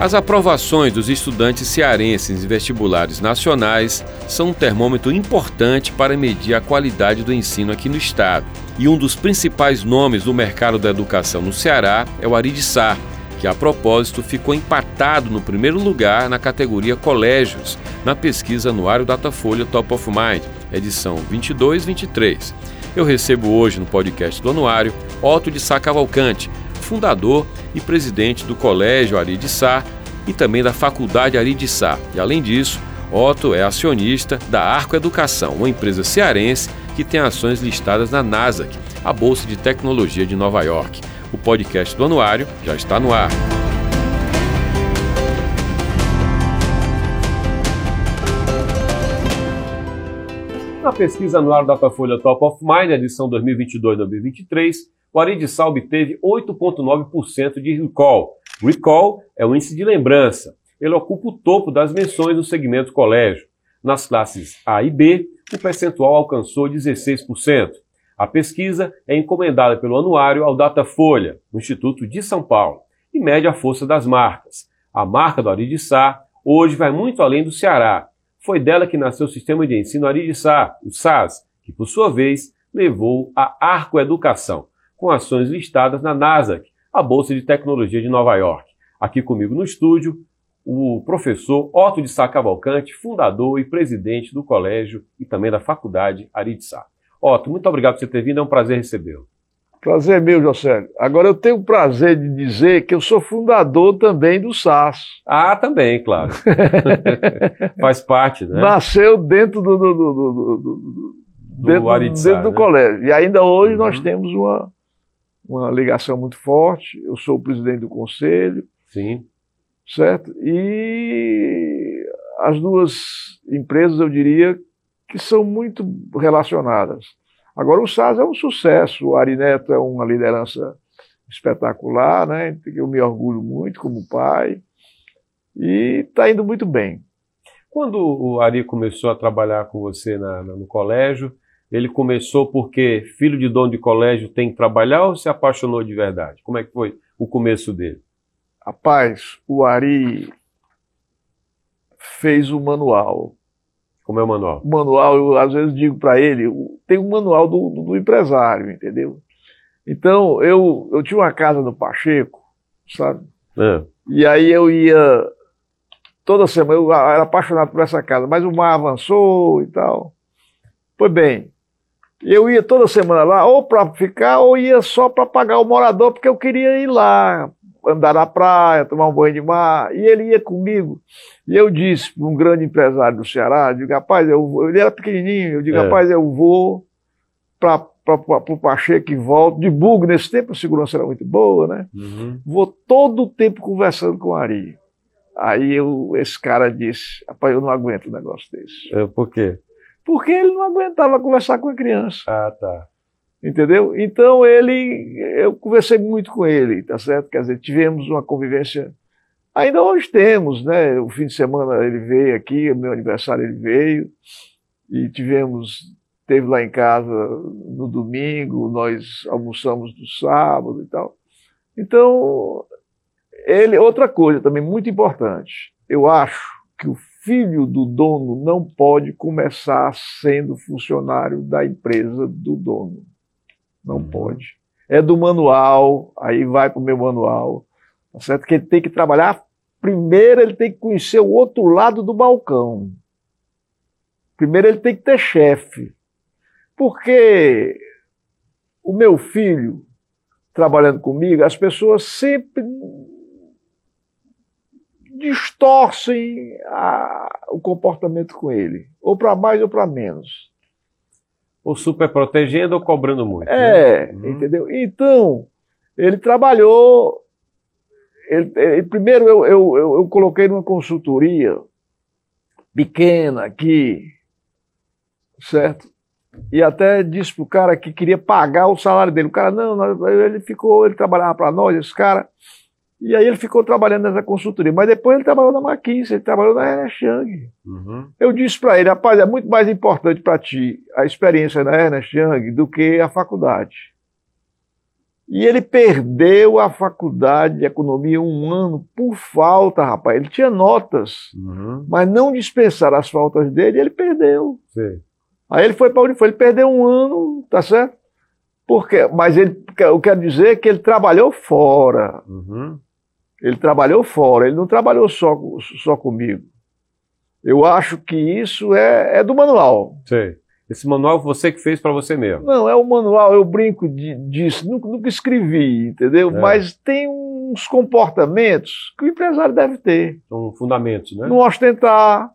As aprovações dos estudantes cearenses em vestibulares nacionais são um termômetro importante para medir a qualidade do ensino aqui no estado. E um dos principais nomes do mercado da educação no Ceará é o Ari Sá, que a propósito ficou empatado no primeiro lugar na categoria Colégios, na pesquisa anuário Datafolha Top of Mind, edição 22-23. Eu recebo hoje no podcast do Anuário Otto de Sá Cavalcante, fundador e presidente do Colégio Ari de Sá e também da Faculdade Ari de Sá. E além disso, Otto é acionista da Arco Educação, uma empresa cearense que tem ações listadas na Nasdaq, a Bolsa de Tecnologia de Nova York. O podcast do Anuário já está no ar. Na pesquisa anual Datafolha Top of Mind, edição 2022-2023, o Aridissal obteve 8,9% de recall. Recall é o índice de lembrança. Ele ocupa o topo das menções no segmento colégio. Nas classes A e B, o percentual alcançou 16%. A pesquisa é encomendada pelo anuário ao Datafolha, no Instituto de São Paulo, e mede a força das marcas. A marca do Aridissá hoje vai muito além do Ceará. Foi dela que nasceu o sistema de ensino Aridissá, o SAS, que por sua vez levou a Arco Educação, com ações listadas na Nasdaq, a Bolsa de Tecnologia de Nova York. Aqui comigo no estúdio, o professor Otto de Sá Cavalcante, fundador e presidente do colégio e também da faculdade Ari de Sá. Otto, muito obrigado por você ter vindo, é um prazer recebê-lo. Prazer meu, José. Agora eu tenho o prazer de dizer que eu sou fundador também do SAS. Ah, também, claro. Faz parte, né? Nasceu dentro do, do, do, do, do dentro, dentro do né? colégio. E ainda hoje uhum. nós temos uma, uma ligação muito forte. Eu sou o presidente do conselho. Sim. Certo? E as duas empresas, eu diria, que são muito relacionadas. Agora, o SAS é um sucesso, o Arineto é uma liderança espetacular, né? Eu me orgulho muito como pai e está indo muito bem. Quando o Ari começou a trabalhar com você na, na, no colégio, ele começou porque filho de dono de colégio tem que trabalhar ou se apaixonou de verdade? Como é que foi o começo dele? Rapaz, o Ari fez o manual. Como é o manual? O manual, eu às vezes digo para ele, tem um manual do, do, empresário, entendeu? Então, eu, eu tinha uma casa no Pacheco, sabe? É. E aí eu ia toda semana, eu era apaixonado por essa casa, mas o mar avançou e tal. Pois bem, eu ia toda semana lá, ou para ficar, ou ia só para pagar o morador, porque eu queria ir lá, andar na praia, tomar um banho de mar. E ele ia comigo. E eu disse para um grande empresário do Ceará, digo, rapaz, eu, ele era pequenininho, eu digo, é. rapaz, eu vou para o Pacheco e volto, de bug nesse tempo, a segurança era muito boa, né? Uhum. Vou todo o tempo conversando com o Ari. Aí eu, esse cara disse, rapaz, eu não aguento um negócio desse. É, por quê? Porque ele não aguentava conversar com a criança. Ah, tá. Entendeu? Então ele, eu conversei muito com ele, tá certo? Quer dizer, tivemos uma convivência. Ainda hoje temos, né? O fim de semana ele veio aqui, meu aniversário ele veio, e tivemos, teve lá em casa no domingo, nós almoçamos no sábado e tal. Então, ele, outra coisa também muito importante, eu acho que o filho do dono não pode começar sendo funcionário da empresa do dono. Não uhum. pode. É do manual, aí vai para o meu manual. Tá certo? Que ele tem que trabalhar. Primeiro, ele tem que conhecer o outro lado do balcão. Primeiro, ele tem que ter chefe. Porque o meu filho, trabalhando comigo, as pessoas sempre distorcem a, o comportamento com ele, ou para mais ou para menos. Ou super protegendo ou cobrando muito. É, né? uhum. entendeu? Então, ele trabalhou. Ele, ele, primeiro, eu, eu, eu, eu coloquei numa consultoria pequena aqui, certo? e até disse pro cara que queria pagar o salário dele. O cara, não, não ele ficou, ele trabalhava para nós, esse cara. E aí ele ficou trabalhando nessa consultoria. Mas depois ele trabalhou na McKinsey, ele trabalhou na Ernest Young. Uhum. Eu disse para ele, rapaz, é muito mais importante para ti a experiência na Ernest Young do que a faculdade. E ele perdeu a faculdade de economia um ano por falta, rapaz. Ele tinha notas, Uhum. mas não dispensaram as faltas dele e ele perdeu. Sei. Aí ele foi para onde foi? Ele perdeu um ano, tá certo? Porque, mas ele, eu quero dizer que ele trabalhou fora. Uhum. Ele trabalhou fora, ele não trabalhou só, só comigo. Eu acho que isso é, é do manual. Sei. Esse manual você que fez para você mesmo. Não, é o manual, eu brinco de- disso, nunca, nunca escrevi, entendeu? É. Mas tem uns comportamentos que o empresário deve ter. São fundamentos, né? Não ostentar,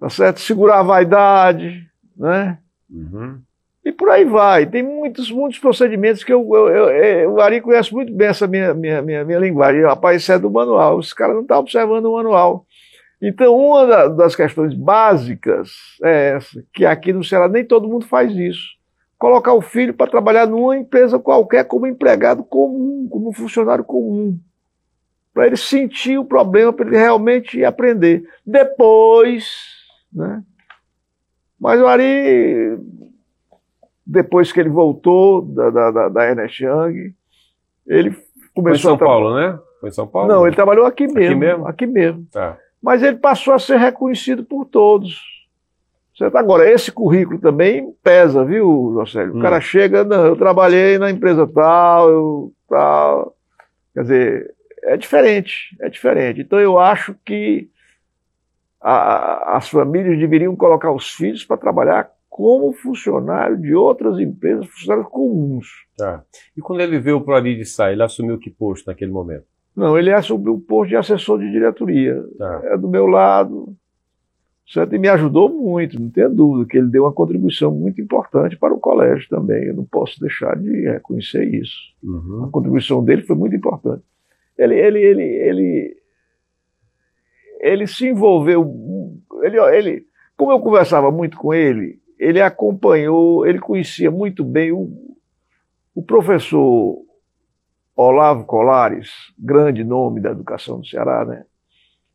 tá certo? Segurar a vaidade, né? Uhum. E por aí vai. Tem muitos, muitos procedimentos que eu, eu, eu- eu- o Ari conhece muito bem essa minha, minha, minha, minha linguagem. Rapaz, isso é do manual. Esse cara não está observando o manual. Então, uma da- das questões básicas é essa, que aqui no Ceará nem todo mundo faz isso. Colocar o filho para trabalhar numa empresa qualquer como empregado comum, como funcionário comum. Para ele sentir o problema, para ele realmente aprender. Depois, né? Mas o Ari, depois que ele voltou da, da, da, da Ernest Young, ele Foi em começou São Paulo, né? Foi em São Paulo? Não, ele trabalhou aqui mesmo. mesmo? Aqui mesmo. Tá. Mas ele passou a ser reconhecido por todos. Certo? Agora, esse currículo também pesa, viu, Josélio? O Hum. cara chega, não, eu trabalhei na empresa tal, eu tal. Quer dizer, é diferente, é diferente. Então eu acho que a- as famílias deveriam colocar os filhos para trabalhar como funcionário de outras empresas, funcionários comuns. Tá. E quando ele veio para ali de sair, ele assumiu que posto naquele momento? Não, ele assumiu o posto de assessor de diretoria. Tá. é do meu lado, certo? E me ajudou muito, não tenha dúvida, que ele deu uma contribuição muito importante para o colégio também. Eu não posso deixar de reconhecer isso. Uhum. A contribuição dele foi muito importante. Ele, ele, ele, ele, ele se envolveu, ele, ele, como eu conversava muito com ele, ele acompanhou, ele conhecia muito bem o, o professor Olavo Colares, grande nome da educação do Ceará, né?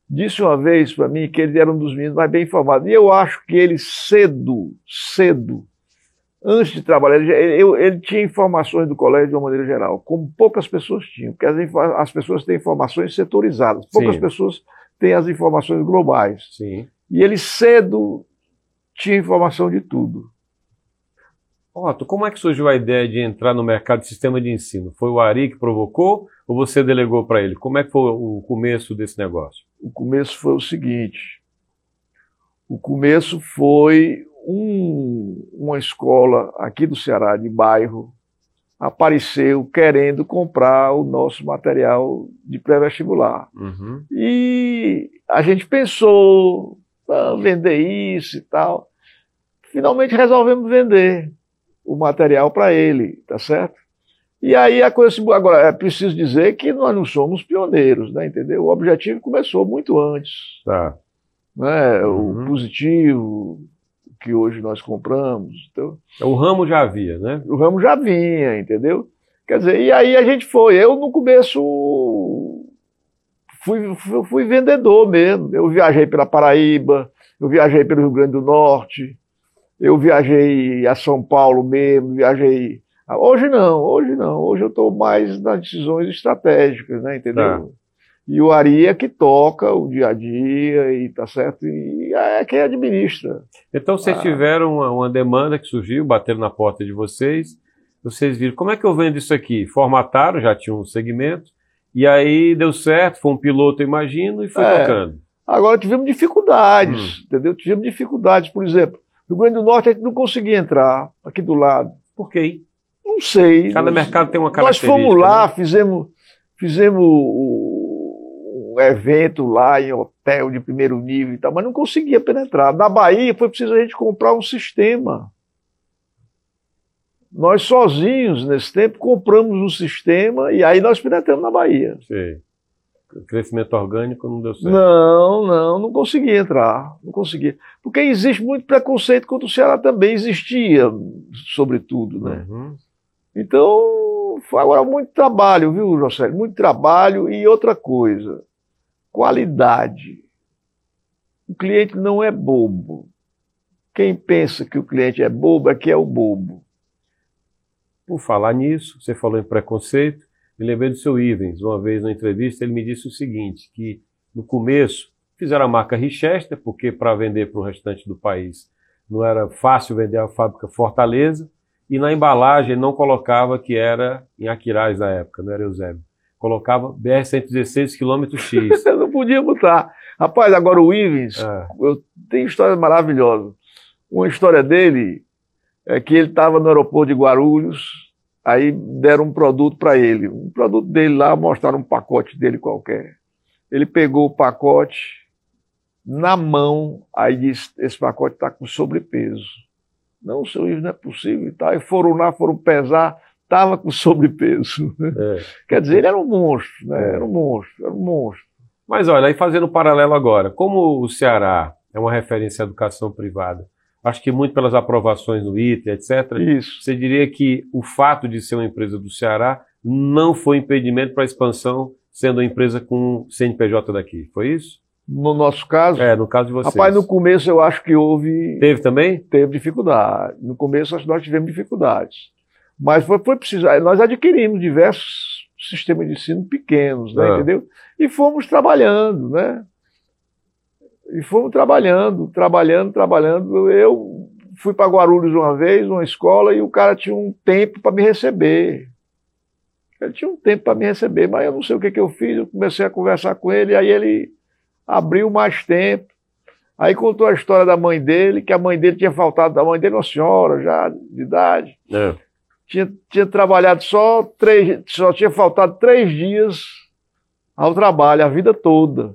Disse uma vez para mim que ele era um dos meninos mais bem informados. E eu acho que ele cedo, cedo, antes de trabalhar, ele, ele- ele tinha informações do colégio de uma maneira geral, como poucas pessoas tinham, porque as, as pessoas têm informações setorizadas, poucas Sim. pessoas têm as informações globais. Sim. E ele cedo tinha informação de tudo. Otto, como é que surgiu a ideia de entrar no mercado de sistema de ensino? Foi o Ari que provocou ou você delegou para ele? Como é que foi o começo desse negócio? O começo foi o seguinte: o começo foi um- uma escola aqui do Ceará, de bairro, apareceu querendo comprar o nosso material de pré-vestibular. Uhum. E a gente pensou, ah, vender isso e tal. Finalmente resolvemos vender o material para ele, tá certo? E aí a coisa se. Agora, é preciso dizer que nós não somos pioneiros, né? Entendeu? O objetivo começou muito antes. Tá. Né? Uhum. O positivo que hoje nós compramos. Então, O ramo já havia, né? o ramo já vinha, entendeu? Quer dizer, e aí a gente foi. Eu, no começo, fui, fui, fui vendedor mesmo. Eu viajei pela Paraíba, eu viajei pelo Rio Grande do Norte, eu viajei a São Paulo mesmo, viajei. Hoje não, hoje não. Hoje eu estou mais nas decisões estratégicas, né? Entendeu? Tá. E o Ari é que toca o dia a dia e tá certo, e é quem administra. Então vocês Ah. tiveram uma, uma demanda que surgiu, bateram na porta de vocês. Vocês viram, como é que eu vendo isso aqui? Formataram, já tinha um segmento, e aí deu certo, foi um piloto, eu imagino, e foi É. tocando. Agora tivemos dificuldades, Hum. entendeu? Tivemos dificuldades, por exemplo, Rio Grande do Norte a gente não conseguia entrar aqui do lado. Por quê? Não sei. Cada nós, mercado tem uma Nós característica. fomos lá, né? fizemos, fizemos um evento lá em hotel de primeiro nível e tal, mas não conseguia penetrar. Na Bahia foi preciso a gente comprar um sistema. Nós sozinhos, nesse tempo, compramos um sistema e aí nós penetramos na Bahia. Sei. Crescimento orgânico não deu certo. Não, não, não consegui entrar, não consegui. Porque existe muito preconceito contra o Ceará também, existia, sobretudo, né? Uhum. Então, foi agora muito trabalho, viu, José? Muito trabalho e outra coisa, qualidade. O cliente não é bobo. Quem pensa que o cliente é bobo é que é o bobo. Por falar nisso, você falou em preconceito, me lembrei do seu Ivens. Uma vez na entrevista ele me disse o seguinte, que no começo fizeram a marca Richester, porque para vender para o restante do país não era fácil vender a fábrica Fortaleza, e na embalagem não colocava que era em Aquiraz na época, não era Eusébio. Colocava BR-116 km X. Não podia botar. Rapaz, agora o Ivens, É. eu tenho histórias maravilhosas. Uma história dele é que ele estava no aeroporto de Guarulhos, aí deram um produto para ele. Um produto dele lá, mostraram um pacote dele qualquer. Ele pegou o pacote na mão, aí disse: esse pacote está com sobrepeso. Não, seu Ives, não é possível e tal. E foram lá, foram pesar, estava com sobrepeso. É. Quer dizer, ele era um monstro, né? Era um monstro, era um monstro. Mas olha, aí fazendo um paralelo agora, como o Ceará é uma referência à educação privada, acho que muito pelas aprovações no ITA, etc., Isso. você diria que o fato de ser uma empresa do Ceará não foi impedimento para a expansão, sendo uma empresa com CNPJ daqui, foi isso? No nosso caso, É, no caso de vocês. rapaz, no começo eu acho que houve Teve também? teve dificuldade. No começo acho que nós tivemos dificuldades. Mas foi, foi preciso. Nós adquirimos diversos sistemas de ensino pequenos, né, Ah. entendeu? E fomos trabalhando, né? E fomos trabalhando, trabalhando, trabalhando. Eu fui para Guarulhos uma vez, numa escola, e o cara tinha um tempo para me receber. Ele tinha um tempo para me receber, mas eu não sei o que, que eu fiz. Eu comecei a conversar com ele, aí ele abriu mais tempo. Aí contou a história da mãe dele, que a mãe dele tinha faltado, a mãe dele, uma senhora já de idade, É. tinha, tinha trabalhado só três, só tinha faltado três dias ao trabalho, a vida toda.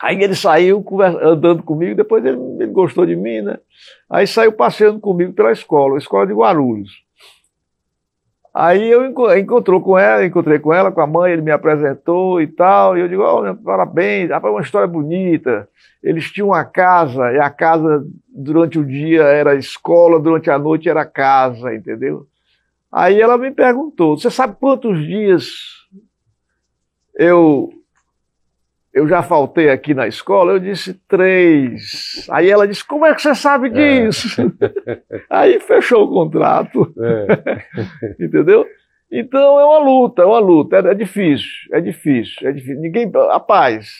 Aí ele saiu andando comigo, depois ele, ele gostou de mim, né? Aí saiu passeando comigo pela escola, a escola de Guarulhos. Aí eu enco- encontrou com ela, encontrei com ela, com a mãe, ele me apresentou e tal, e eu digo, olha, parabéns, rapaz, uma história bonita. Eles tinham uma casa, e a casa durante o dia era escola, durante a noite era casa, entendeu? Aí ela me perguntou, você sabe quantos dias eu eu já faltei aqui na escola? Eu disse três. Aí ela disse, como é que você sabe disso? Aí fechou o contrato. É. Entendeu? Então é uma luta, é uma luta, é, é difícil, é difícil, é difícil. Ninguém, rapaz,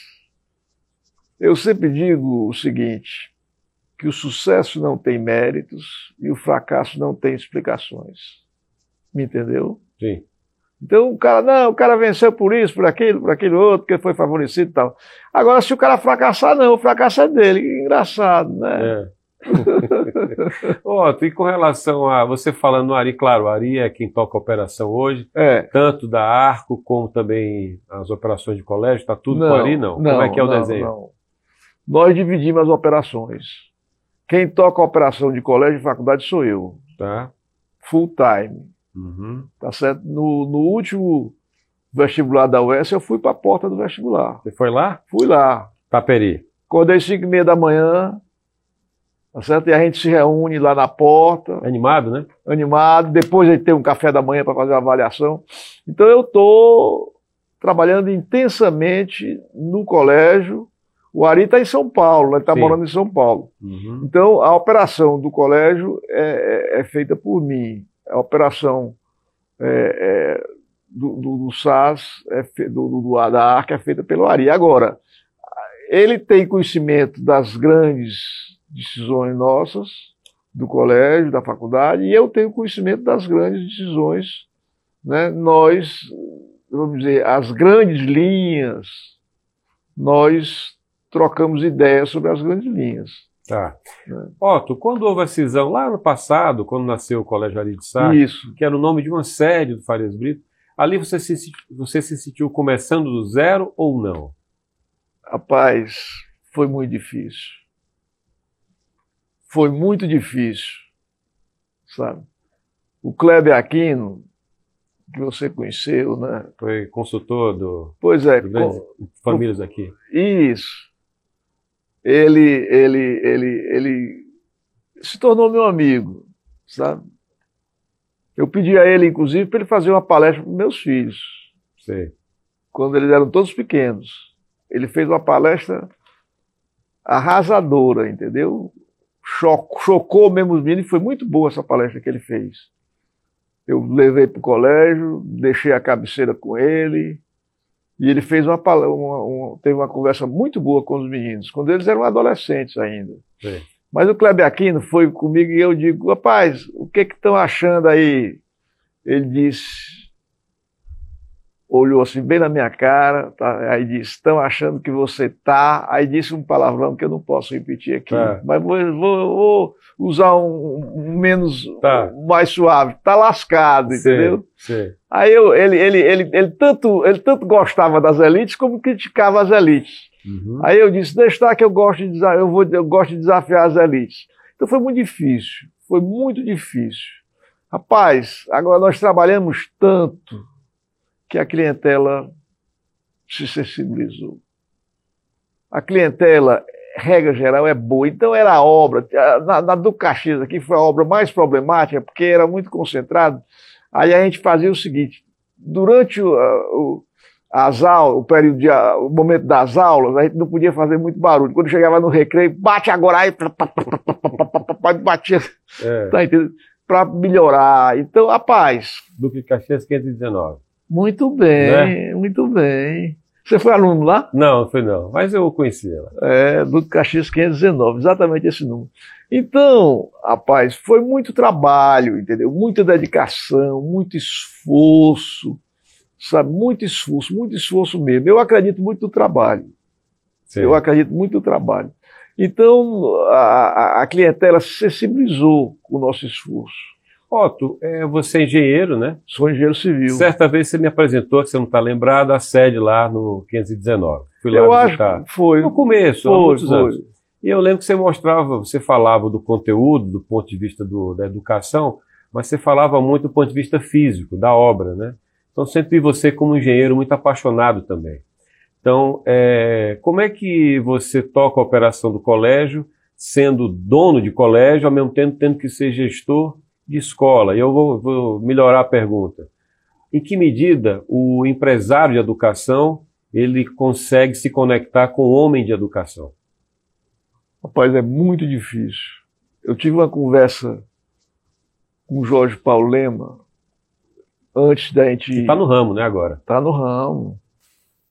eu sempre digo o seguinte, que o sucesso não tem méritos e o fracasso não tem explicações. Me entendeu? Sim. Então o cara, não, o cara venceu por isso, por aquilo, por aquilo outro, que foi favorecido e tal. Agora, se o cara fracassar, não, o fracasso é dele. Que engraçado, né? É. Ó, e com relação a você falando no Ari, claro, o Ari é quem toca a operação hoje, É. tanto da Arco como também as operações de colégio, tá tudo com o Ari, não? Como é que é o não, desenho? não. Nós dividimos as operações. Quem toca a operação de colégio e faculdade sou eu, Tá? full time. Uhum. Tá certo? No, no último vestibular da UES, eu fui para a porta do vestibular. Você foi lá? Fui lá. Taperi. Acordei 5 e meia da manhã, tá certo? E a gente se reúne lá na porta, Animado, né? animado. Depois a gente tem um café da manhã para fazer uma avaliação. Então eu estou trabalhando intensamente no colégio. O Ari está em São Paulo, ele está morando em São Paulo. Uhum. Então a operação do colégio é, é- é feita por mim. A operação é, é, do, do, do SAS, é fe- do, do, da ARC é feita pelo Ari. Agora, ele tem conhecimento das grandes decisões nossas, do colégio, da faculdade, e eu tenho conhecimento das grandes decisões. Né? Nós, vamos dizer, as grandes linhas, nós trocamos ideias sobre as grandes linhas. Tá. É. Otto, quando houve a cisão, lá no passado, quando nasceu o Colégio Ari de Sá, Isso. que era o nome de uma sede do Farias Brito, ali você se, você se sentiu começando do zero ou não? Rapaz, foi muito difícil. Foi muito difícil, sabe? O Kleber Aquino que você conheceu, né? Foi consultor do, Pois é, do com- famílias aqui. Isso. Ele, ele, ele, ele se tornou meu amigo, sabe? Eu pedi a ele, inclusive, para ele fazer uma palestra para meus filhos, Sei. quando eles eram todos pequenos. Ele fez uma palestra arrasadora, entendeu? Cho- chocou mesmo os meninos e foi muito boa essa palestra que ele fez. Eu levei para o colégio, deixei a cabeceira com ele, e ele fez uma, uma- uma- teve uma conversa muito boa com os meninos, quando eles eram adolescentes ainda. Sei. Mas o Kleber Aquino foi comigo e eu digo, rapaz, o que que estão achando aí? Ele disse, olhou assim bem na minha cara, tá? aí disse, estão achando que você tá, aí disse um palavrão que eu não posso repetir aqui, Tá. mas vou, vou- vou usar um, um menos, Tá. mais suave, tá lascado, entendeu? Sei. Sei. Aí eu, ele, ele, ele, ele, tanto, ele tanto gostava das elites como criticava as elites. Uhum. Aí eu disse, deixa estar que eu gosto, de, eu, vou, eu gosto de desafiar as elites. Então foi muito difícil, foi muito difícil. Rapaz, agora nós trabalhamos tanto que a clientela se sensibilizou. A clientela, regra geral, é boa. Então era a obra, na, na do Caxias aqui foi a obra mais problemática, porque era muito concentrado. Aí a gente fazia o seguinte, durante o, o as aulas, o período de, o momento das aulas, a gente não podia fazer muito barulho. Quando chegava no recreio, bate agora aí, batia, é. tá entendendo? para melhorar. Então, a paz. Duque Caxias 519 muito bem, muito bem. Você foi aluno lá? Não, não foi não. Mas eu conheci ela. É, do Caxias 519, exatamente esse número. Então, rapaz, foi muito trabalho, entendeu? Muita dedicação, muito esforço, sabe? Muito esforço, muito esforço mesmo. Eu acredito muito no trabalho. Sei. Eu acredito muito no trabalho. Então, a, a- a clientela se sensibilizou com o nosso esforço. Otto, é, você é engenheiro, né? Sou engenheiro civil. Certa vez você me apresentou, que você não está lembrado, a sede lá no 519. Fui lá Eu acho que foi. No começo, há Foi, muitos foi. anos. E eu lembro que você mostrava, você falava do conteúdo, do ponto de vista do- da educação, mas você falava muito do ponto de vista físico, da obra, né? Então sempre vi você como engenheiro muito apaixonado também. Então, é, como é que você toca a operação do colégio, sendo dono de colégio, ao mesmo tempo tendo que ser gestor de escola? E eu vou, vou melhorar a pergunta. Em que medida o empresário de educação ele consegue se conectar com o homem de educação? Rapaz, é muito difícil. Eu tive uma conversa com o Jorge Paulo Lema antes da gente. Está no ramo, né, agora? Tá no ramo.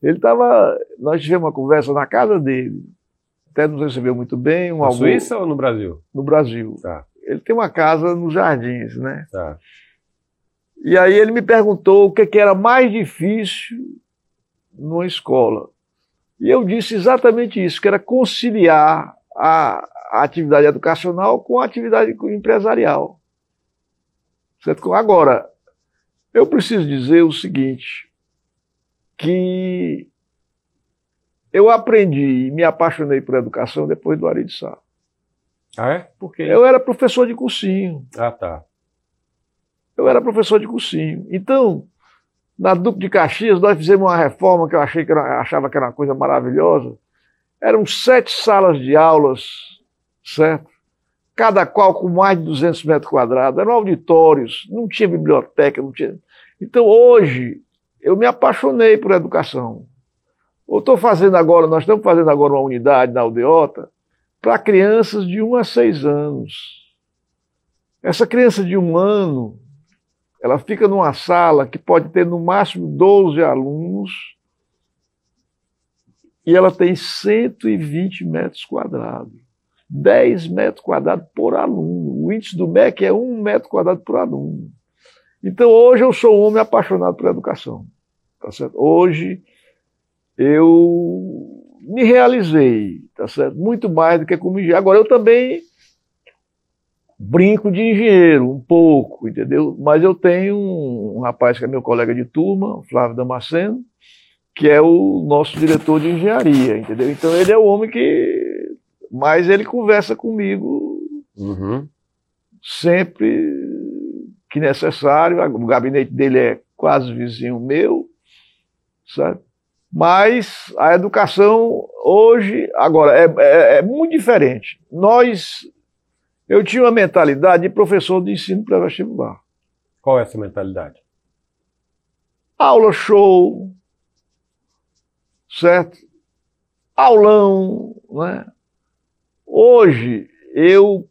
Ele estava. Nós tivemos uma conversa na casa dele. Até nos recebeu muito bem. Um Na almoço Suíça ou no Brasil? no Brasil. Tá, Ele tem uma casa nos Jardins, né? tá. E aí ele me perguntou o que, que era mais difícil numa escola. E eu disse exatamente isso, que era conciliar a, a atividade educacional com a atividade empresarial. Certo? Agora, eu preciso dizer o seguinte, que eu aprendi e me apaixonei por educação depois do Ari de Sá. Ah, é? Por quê? Eu era professor de cursinho. Ah, tá. Eu era professor de cursinho. Então, na Duque de Caxias, nós fizemos uma reforma que eu achei que era, achava que era uma coisa maravilhosa. Eram sete salas de aulas, certo? Cada qual com mais de 200 metros quadrados. Eram auditórios, não tinha biblioteca, não tinha. Então, hoje, eu me apaixonei por educação. Eu estou fazendo agora, nós estamos fazendo agora uma unidade na aldeota para crianças de 1 a 6 anos. Essa criança de um ano, ela fica numa sala que pode ter no máximo 12 alunos e ela tem 120 metros quadrados. 10 metros quadrados por aluno. O índice do MEC é 1 metro quadrado por aluno. Então hoje eu sou um homem apaixonado pela educação. Tá certo? Hoje eu me realizei, tá certo? Muito mais do que como engenheiro. Agora eu também brinco de engenheiro, um pouco, entendeu? Mas eu tenho um, um rapaz que é meu colega de turma, Flávio Damasceno, que é o nosso diretor de engenharia, entendeu? Então ele é o homem que. Mas ele conversa comigo Uhum. sempre que necessário. O gabinete dele é quase vizinho meu, certo? Mas a educação hoje, agora, é, é, é muito diferente. Nós, eu tinha uma mentalidade de professor de ensino pré-vestibular. Qual é essa mentalidade? Aula show, certo? Aulão, né? Hoje eu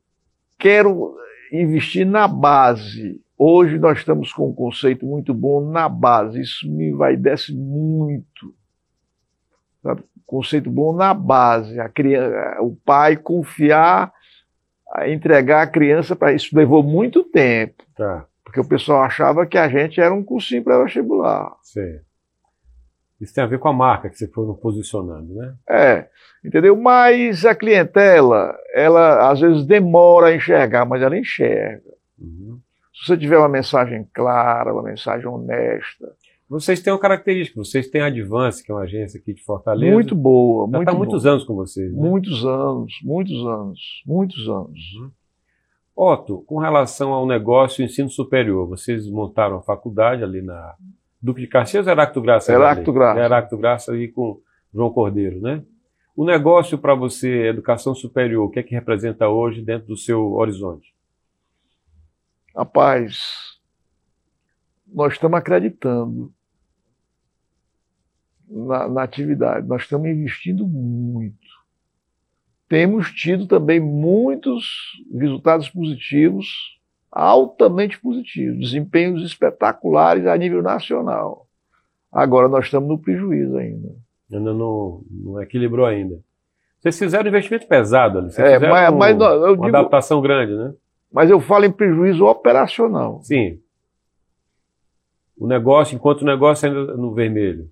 quero investir na base. Hoje nós estamos com um conceito muito bom na base. Isso me vai desce muito. Sabe? Conceito bom na base. A criança, o pai confiar, entregar a criança para isso levou muito tempo. Tá. Porque o pessoal achava que a gente era um cursinho para vestibular. Sim. Isso tem a ver com a marca que você foi posicionando, né? É, entendeu? Mas a clientela, ela às vezes demora a enxergar, mas ela enxerga. Uhum. Se você tiver uma mensagem clara, uma mensagem honesta. Vocês têm uma característica, vocês têm a Advance, que é uma agência aqui de Fortaleza. Muito boa, Já muito está há muitos anos com vocês. Né? Muitos anos, muitos anos, muitos anos. Uhum. Otto, com relação ao negócio ensino superior, vocês montaram a faculdade ali na Duque de Caxias ou Heracto Graça? Heracto Graça. Heracto Graça ali com João Cordeiro, né? O negócio para você, educação superior, o que é que representa hoje dentro do seu horizonte? Rapaz, nós estamos acreditando na, na atividade, nós estamos investindo muito. Temos tido também muitos resultados positivos, altamente positivos, desempenhos espetaculares a nível nacional. Agora nós estamos no prejuízo ainda. Ainda não, não equilibrou ainda. Vocês fizeram um investimento pesado ali. Vocês É, mas- mas não, uma digo- adaptação grande, né? Mas eu falo em prejuízo operacional. Sim. O negócio, enquanto o negócio ainda no vermelho.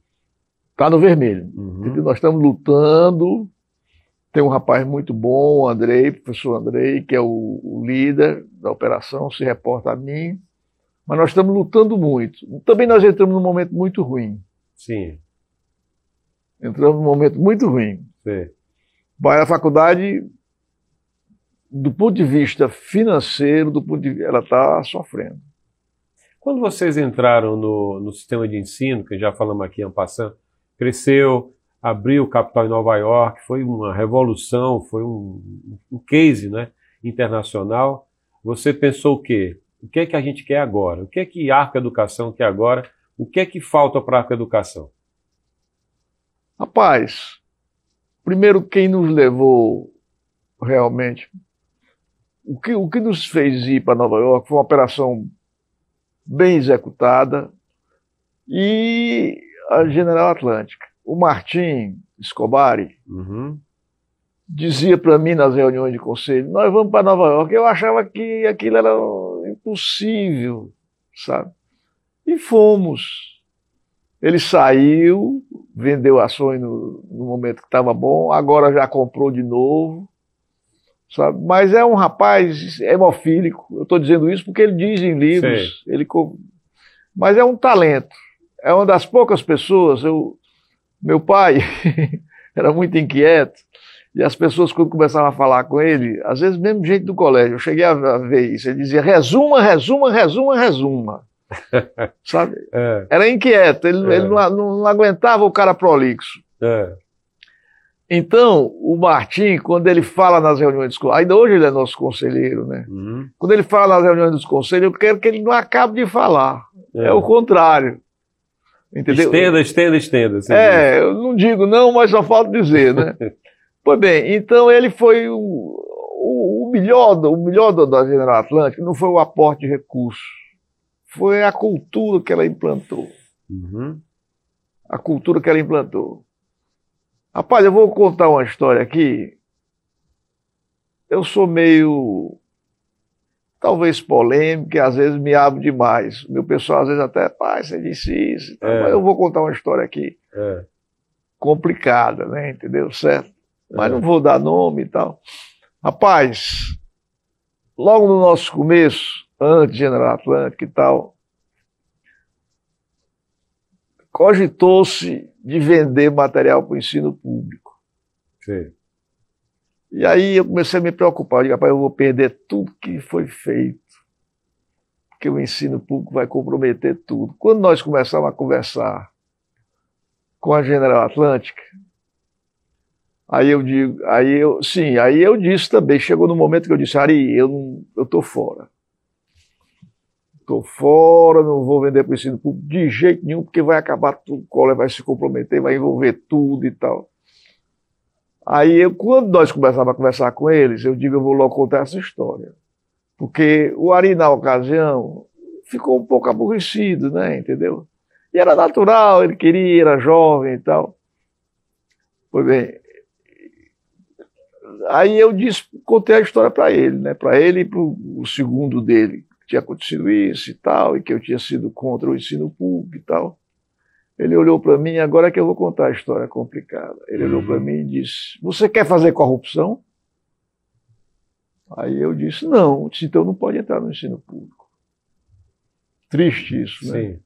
Está no vermelho. Uhum. Nós estamos lutando. Tem um rapaz muito bom, o Andrei, professor Andrei, que é o, o líder da operação, se reporta a mim. Mas nós estamos lutando muito. Também nós entramos num momento muito ruim. Sim, Entramos num momento muito ruim. Mas a faculdade, do ponto de vista financeiro, do ponto de, ela está sofrendo. Quando vocês entraram no, no sistema de ensino, que já falamos aqui, passando, cresceu, abriu capital em Nova York, foi uma revolução, foi um, um case né, internacional. Você pensou o quê? O que é que a gente quer agora? O que é que a Arca Educação quer agora? O que é que falta para a Arca Educação? Rapaz, primeiro quem nos levou realmente, o que, o que nos fez ir para Nova York foi uma operação bem executada e a General Atlântica. O Martim Escobari Uhum. dizia para mim nas reuniões de conselho, nós vamos para Nova York. Eu achava que aquilo era impossível, sabe? E fomos. Ele saiu, vendeu ações no, no momento que estava bom, agora já comprou de novo, sabe? Mas é um rapaz hemofílico. Eu estou dizendo isso porque ele diz em livros. Ele, mas é um talento. É uma das poucas pessoas. Eu, meu pai era muito inquieto. E as pessoas, quando começavam a falar com ele, às vezes mesmo gente do colégio, eu cheguei a ver isso, ele dizia, resuma, resuma, resuma, resuma. Sabe? É, Era inquieto, ele, É. ele não, não- não aguentava o cara prolixo. é. Então, o Martim, quando ele fala nas reuniões dos conselhos, ainda hoje ele é nosso conselheiro, né? Uhum. Quando ele fala nas reuniões dos conselhos, eu quero que ele não acabe de falar. É, o contrário. Entendeu? Estenda, estenda, estenda. É, eu não digo não, mas só falta dizer, né? pois bem, então ele foi o, o, o melhor, do- o melhor do- da General Atlântica não foi o aporte de recursos, foi a cultura que ela implantou. Uhum. A cultura que ela implantou. Rapaz, eu vou contar uma história aqui. Eu sou meio, talvez polêmico, e às vezes me abro demais. Meu pessoal às vezes até, pai, você disse isso. e tal, É. Mas eu vou contar uma história aqui É. complicada, né? Entendeu? Certo? Mas É. não vou dar nome e tal. Rapaz, logo no nosso começo, antes de General Atlântico e tal, cogitou-se de vender material para o ensino público. Sei. E aí eu comecei a me preocupar. Eu digo, rapaz, eu vou perder tudo que foi feito. que o ensino público vai comprometer tudo. Quando nós começamos a conversar com a General Atlântica, aí eu digo, aí eu, sim, aí eu disse também, chegou no momento que eu disse, Ari, eu não, eu tô fora. Estou fora, não vou vender para o ensino público de jeito nenhum, porque vai acabar tudo, o colo vai se comprometer, vai envolver tudo e tal. Aí, eu, quando nós começávamos a conversar com eles, eu digo, eu vou logo contar essa história. Porque o Ari, na ocasião, ficou um pouco aborrecido, né, entendeu? E era natural, ele queria, era jovem e tal. Pois bem, aí eu disse, contei a história para ele, né, para ele e para o segundo dele, que tinha acontecido isso e tal, e que eu tinha sido contra o ensino público e tal. Ele olhou para mim, agora é que eu vou contar a história complicada. Ele uhum. olhou para mim e disse: Você quer fazer corrupção? Aí eu disse: Não, então não pode entrar no ensino público. Triste isso, né? Sim.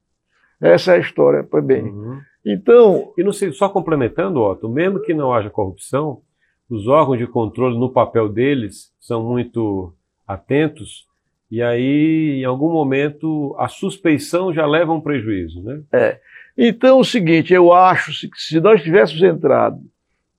Essa é a história, bem. Uhum. Então. E não sei, só complementando, Otto, mesmo que não haja corrupção, os órgãos de controle, no papel deles, são muito atentos e aí, em algum momento, a suspeição já leva a um prejuízo, né? É. Então, é o seguinte, eu acho que se nós tivéssemos entrado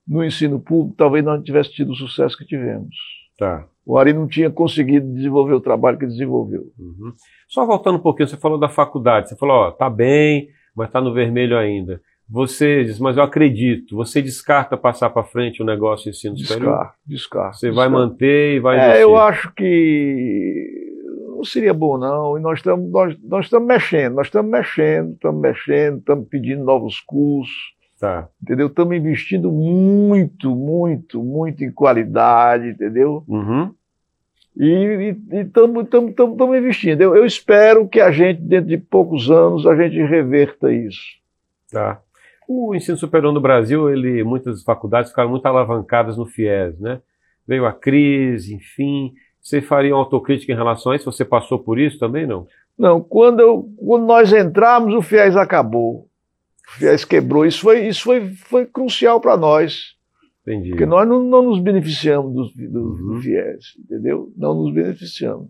no ensino público, talvez nós não tivéssemos tido o sucesso que tivemos. Tá. O Ari não tinha conseguido desenvolver o trabalho que desenvolveu. Uhum. Só voltando um pouquinho, você falou da faculdade, você falou, ó, tá bem, mas tá no vermelho ainda. Você diz, mas eu acredito, você descarta passar para frente o negócio de ensino descarto, superior? Descarto. Você vai manter e vai É, investir. eu acho que não seria bom não, e nós estamos nós, nós estamos mexendo, nós estamos mexendo, estamos mexendo, estamos pedindo novos cursos, tá. entendeu? Estamos investindo muito, muito, muito em qualidade, entendeu? Uhum. E estamos investindo. Eu, eu espero que a gente, dentro de poucos anos, a gente reverta isso. Tá. O ensino superior no Brasil, ele, muitas faculdades ficaram muito alavancadas no FIES, né? Veio a crise, enfim, você faria uma autocrítica em relação a isso? Você passou por isso também, não? Não, quando, eu, quando nós entramos, o FIES acabou. O FIES quebrou. Isso foi, isso foi, foi crucial para nós. Entendi. Porque nós não, não nos beneficiamos do, do, uhum. do FIES, entendeu? Não nos beneficiamos.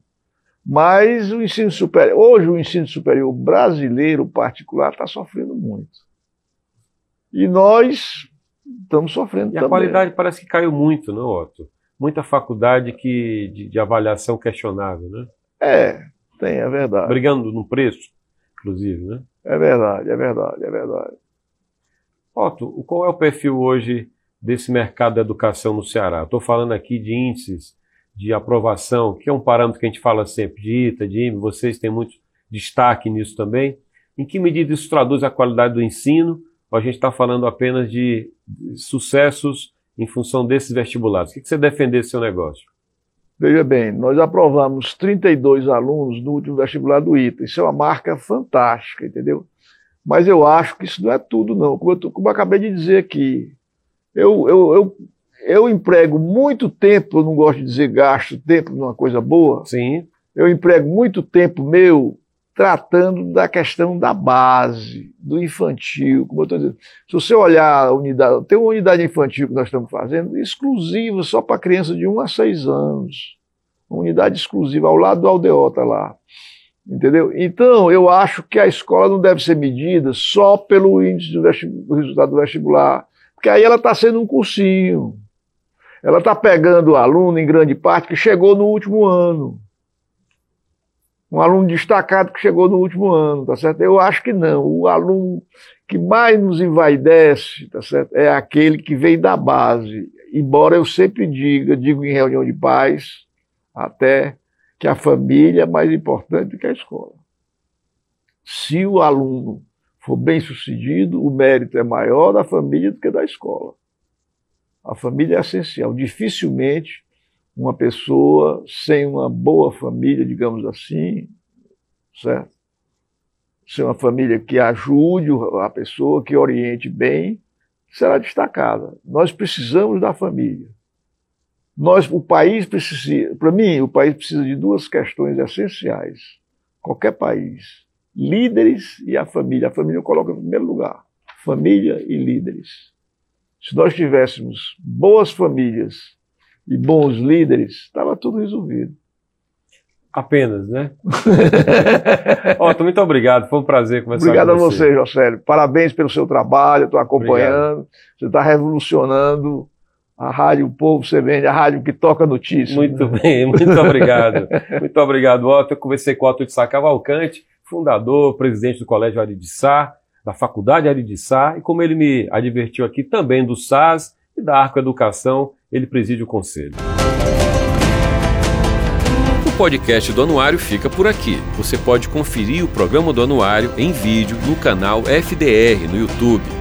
Mas o ensino superior, hoje o ensino superior brasileiro particular está sofrendo muito. E nós estamos sofrendo e também. a qualidade parece que caiu muito, não, Otto? Muita faculdade que, de, de, avaliação questionável, né? É, tem, é verdade. Brigando no preço, inclusive, né? É verdade, é verdade, é verdade. Otto, qual é o perfil hoje desse mercado da educação no Ceará? Estou falando aqui de índices de aprovação, que é um parâmetro que a gente fala sempre de ITA, de IME, vocês têm muito destaque nisso também. Em que medida isso traduz a qualidade do ensino? Ou a gente está falando apenas de sucessos em função desses vestibulados? O que você defende desse seu negócio? Veja bem, nós aprovamos 32 alunos no último vestibular do ITA. Isso é uma marca fantástica, entendeu? Mas eu acho que isso não é tudo, não. Como eu, tô, como eu acabei de dizer aqui, eu, eu, eu, eu emprego muito tempo, eu não gosto de dizer gasto tempo numa coisa boa. Sim. Eu emprego muito tempo meu tratando da questão da base, do infantil, como eu estou dizendo. Se você olhar a unidade, tem uma unidade infantil que nós estamos fazendo, exclusiva só para criança de 1 a 6 anos. Uma unidade exclusiva, ao lado do aldeota lá. Entendeu? Então, eu acho que a escola não deve ser medida só pelo índice do, do resultado do vestibular, porque aí ela está sendo um cursinho. Ela está pegando o aluno, em grande parte, que chegou no último ano um aluno destacado que chegou no último ano, tá certo? Eu acho que não. O aluno que mais nos envaidece, tá certo? É aquele que vem da base. Embora eu sempre diga, digo em reunião de pais, até que a família é mais importante do que a escola. Se o aluno for bem sucedido, o mérito é maior da família do que da escola. A família é essencial. Dificilmente uma pessoa sem uma boa família, digamos assim, certo? Ser uma família que ajude a pessoa, que oriente bem, será destacada. Nós precisamos da família. Nós, o país precisa, para mim, o país precisa de duas questões essenciais. Qualquer país, líderes e a família. A família eu coloco em primeiro lugar. Família e líderes. Se nós tivéssemos boas famílias e bons líderes, estava tudo resolvido. Apenas, né? Otto, muito obrigado. Foi um prazer conversar Obrigado com você. Obrigado a você, Josélio. Parabéns pelo seu trabalho, estou acompanhando. Obrigado. Você está revolucionando a rádio Povo Você Vende, a rádio que toca notícias. Muito né? bem, muito obrigado. muito obrigado, Otto. Eu conversei com o Otto de Sá Cavalcante, fundador, presidente do Colégio Ari de Sá, da Faculdade Ari de Sá, e como ele me advertiu aqui, também do SAS e da Arco Educação, ele preside o conselho. O podcast do Anuário fica por aqui. Você pode conferir o programa do Anuário em vídeo no canal FDR no YouTube.